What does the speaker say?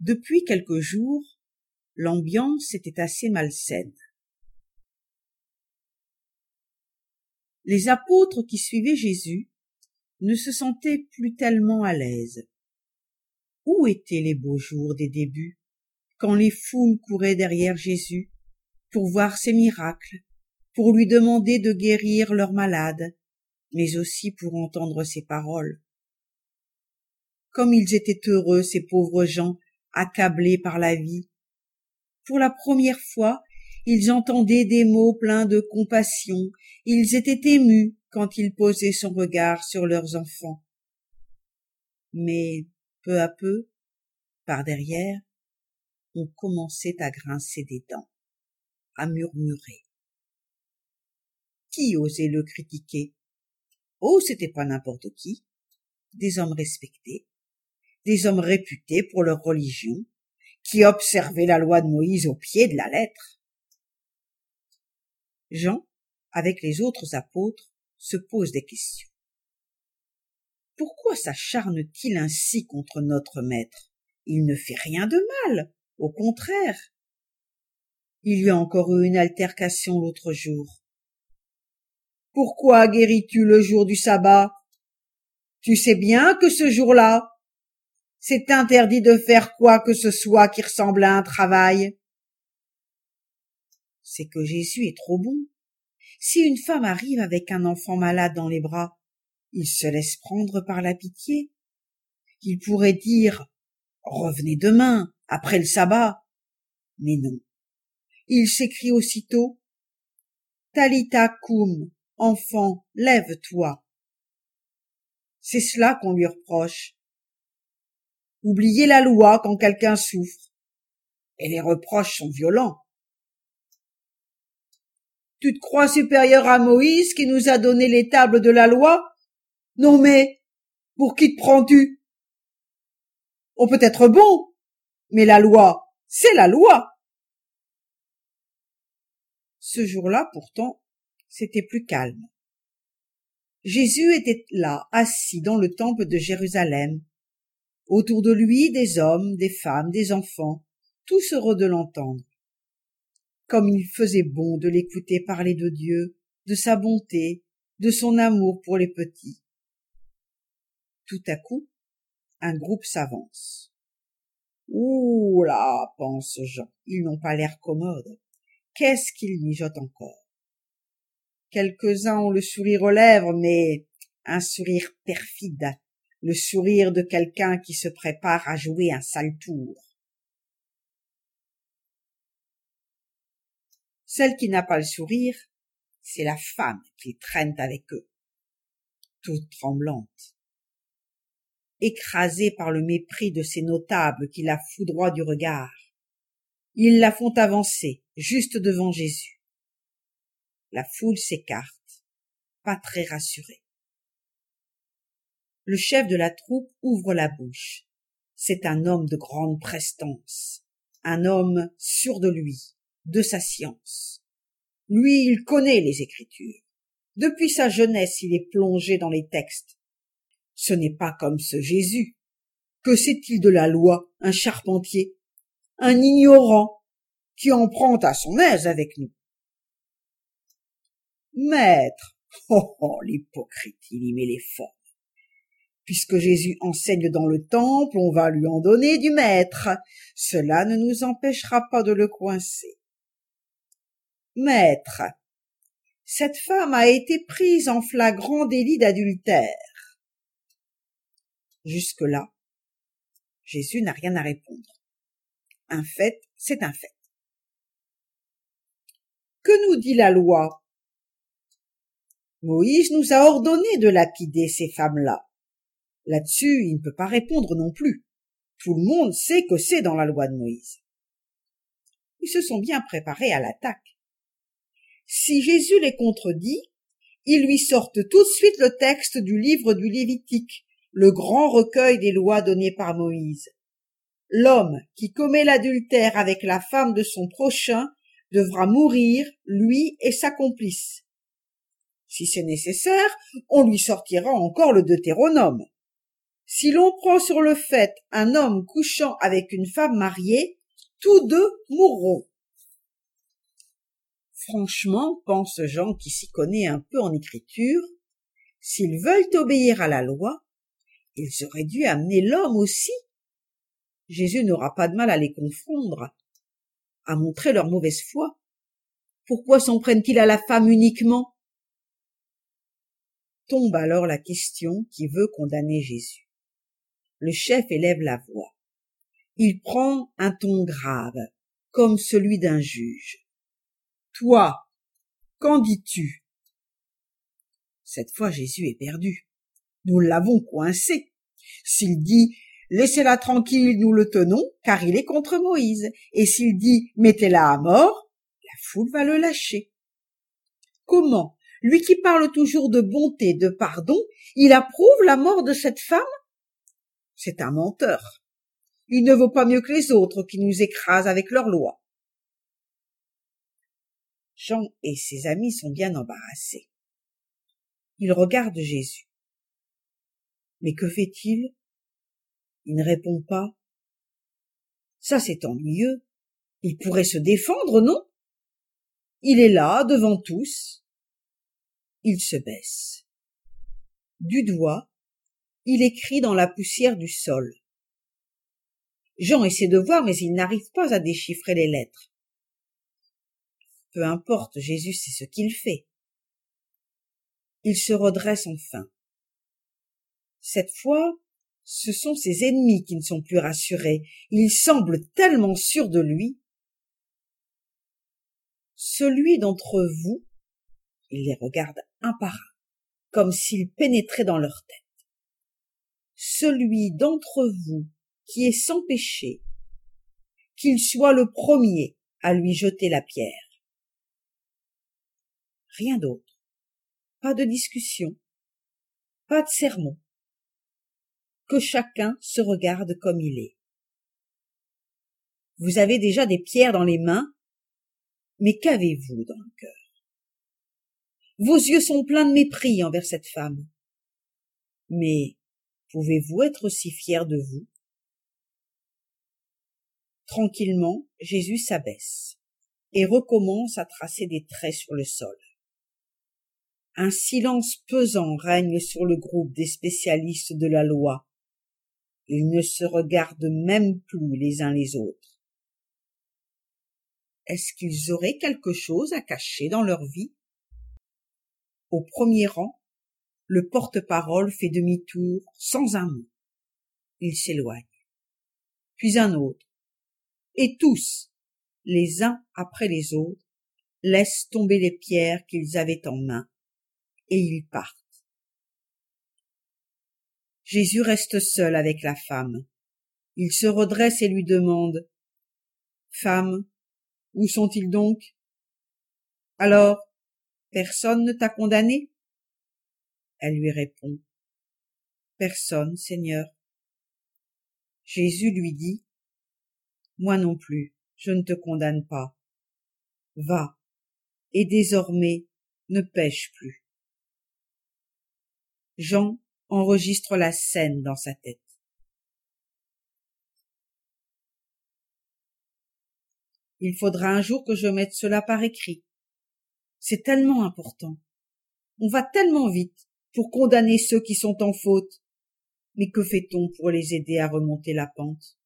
Depuis quelques jours, l'ambiance était assez malsaine. Les apôtres qui suivaient Jésus ne se sentaient plus tellement à l'aise. Où étaient les beaux jours des débuts, quand les foules couraient derrière Jésus pour voir ses miracles, pour lui demander de guérir leurs malades, mais aussi pour entendre ses paroles? Comme ils étaient heureux, ces pauvres gens, accablés par la vie. Pour la première fois, ils entendaient des mots pleins de compassion, ils étaient émus quand il posait son regard sur leurs enfants. Mais, peu à peu, par derrière, on commençait à grincer des dents, à murmurer. Qui osait le critiquer? Oh, c'était pas n'importe qui. Des hommes respectés, des hommes réputés pour leur religion, qui observaient la loi de Moïse au pied de la lettre. Jean, avec les autres apôtres, se pose des questions. Pourquoi s'acharne-t-il ainsi contre notre maître? Il ne fait rien de mal, au contraire. Il y a encore eu une altercation l'autre jour. Pourquoi guéris-tu le jour du sabbat? Tu sais bien que ce jour-là, c'est interdit de faire quoi que ce soit qui ressemble à un travail. C'est que Jésus est trop bon. Si une femme arrive avec un enfant malade dans les bras, il se laisse prendre par la pitié. Il pourrait dire Revenez demain, après le sabbat. Mais non. Il s'écrie aussitôt Talita cum, enfant, lève-toi. C'est cela qu'on lui reproche. Oublier la loi quand quelqu'un souffre. Et les reproches sont violents. Tu te crois supérieur à Moïse qui nous a donné les tables de la loi? Non mais, pour qui te prends-tu? On peut être bon, mais la loi, c'est la loi. Ce jour-là, pourtant, c'était plus calme. Jésus était là, assis dans le temple de Jérusalem, Autour de lui des hommes, des femmes, des enfants, tous heureux de l'entendre. Comme il faisait bon de l'écouter parler de Dieu, de sa bonté, de son amour pour les petits. Tout à coup, un groupe s'avance. Ouh là, pense Jean, ils n'ont pas l'air commodes. Qu'est-ce qu'ils mijotent encore? Quelques-uns ont le sourire aux lèvres, mais un sourire perfide, le sourire de quelqu'un qui se prépare à jouer un sale tour. Celle qui n'a pas le sourire, c'est la femme qui traîne avec eux, toute tremblante. Écrasée par le mépris de ces notables qui la foudroient du regard, ils la font avancer juste devant Jésus. La foule s'écarte, pas très rassurée. Le chef de la troupe ouvre la bouche. C'est un homme de grande prestance, un homme sûr de lui, de sa science. Lui, il connaît les Écritures. Depuis sa jeunesse, il est plongé dans les textes. Ce n'est pas comme ce Jésus. Que sait-il de la loi, un charpentier, un ignorant, qui en prend à son aise avec nous? Maître, oh, oh l'hypocrite, il y met les formes. Puisque Jésus enseigne dans le temple, on va lui en donner du maître. Cela ne nous empêchera pas de le coincer. Maître, cette femme a été prise en flagrant délit d'adultère. Jusque-là, Jésus n'a rien à répondre. Un fait, c'est un fait. Que nous dit la loi? Moïse nous a ordonné de lapider ces femmes-là. Là-dessus, il ne peut pas répondre non plus. Tout le monde sait que c'est dans la loi de Moïse. Ils se sont bien préparés à l'attaque. Si Jésus les contredit, ils lui sortent tout de suite le texte du livre du Lévitique, le grand recueil des lois données par Moïse. L'homme qui commet l'adultère avec la femme de son prochain devra mourir, lui et sa complice. Si c'est nécessaire, on lui sortira encore le Deutéronome. Si l'on prend sur le fait un homme couchant avec une femme mariée, tous deux mourront. Franchement, pense Jean qui s'y connaît un peu en écriture, s'ils veulent obéir à la loi, ils auraient dû amener l'homme aussi. Jésus n'aura pas de mal à les confondre, à montrer leur mauvaise foi. Pourquoi s'en prennent-ils à la femme uniquement? Tombe alors la question qui veut condamner Jésus. Le chef élève la voix. Il prend un ton grave, comme celui d'un juge. Toi, qu'en dis-tu? Cette fois Jésus est perdu. Nous l'avons coincé. S'il dit Laissez-la tranquille, nous le tenons, car il est contre Moïse, et s'il dit Mettez-la à mort, la foule va le lâcher. Comment? Lui qui parle toujours de bonté, de pardon, il approuve la mort de cette femme? C'est un menteur. Il ne vaut pas mieux que les autres qui nous écrasent avec leurs lois. Jean et ses amis sont bien embarrassés. Ils regardent Jésus. Mais que fait-il? Il ne répond pas. Ça, c'est ennuyeux. Il pourrait se défendre, non? Il est là, devant tous. Il se baisse. Du doigt, il écrit dans la poussière du sol. Jean essaie de voir, mais il n'arrive pas à déchiffrer les lettres. Peu importe, Jésus sait ce qu'il fait. Il se redresse enfin. Cette fois, ce sont ses ennemis qui ne sont plus rassurés. Il semble tellement sûr de lui. Celui d'entre vous, il les regarde un par un, comme s'il pénétrait dans leur tête. Celui d'entre vous qui est sans péché, qu'il soit le premier à lui jeter la pierre. Rien d'autre. Pas de discussion. Pas de sermon. Que chacun se regarde comme il est. Vous avez déjà des pierres dans les mains, mais qu'avez-vous dans le cœur? Vos yeux sont pleins de mépris envers cette femme. Mais pouvez-vous être si fier de vous? Tranquillement, Jésus s'abaisse et recommence à tracer des traits sur le sol. Un silence pesant règne sur le groupe des spécialistes de la loi. Ils ne se regardent même plus les uns les autres. Est-ce qu'ils auraient quelque chose à cacher dans leur vie? Au premier rang, le porte-parole fait demi-tour sans un mot. Il s'éloigne. Puis un autre et tous, les uns après les autres, laissent tomber les pierres qu'ils avaient en main, et ils partent. Jésus reste seul avec la femme. Il se redresse et lui demande Femme, où sont-ils donc? Alors, personne ne t'a condamné? Elle lui répond Personne, Seigneur. Jésus lui dit moi non plus, je ne te condamne pas. Va, et désormais ne pêche plus. Jean enregistre la scène dans sa tête. Il faudra un jour que je mette cela par écrit. C'est tellement important. On va tellement vite pour condamner ceux qui sont en faute. Mais que fait-on pour les aider à remonter la pente?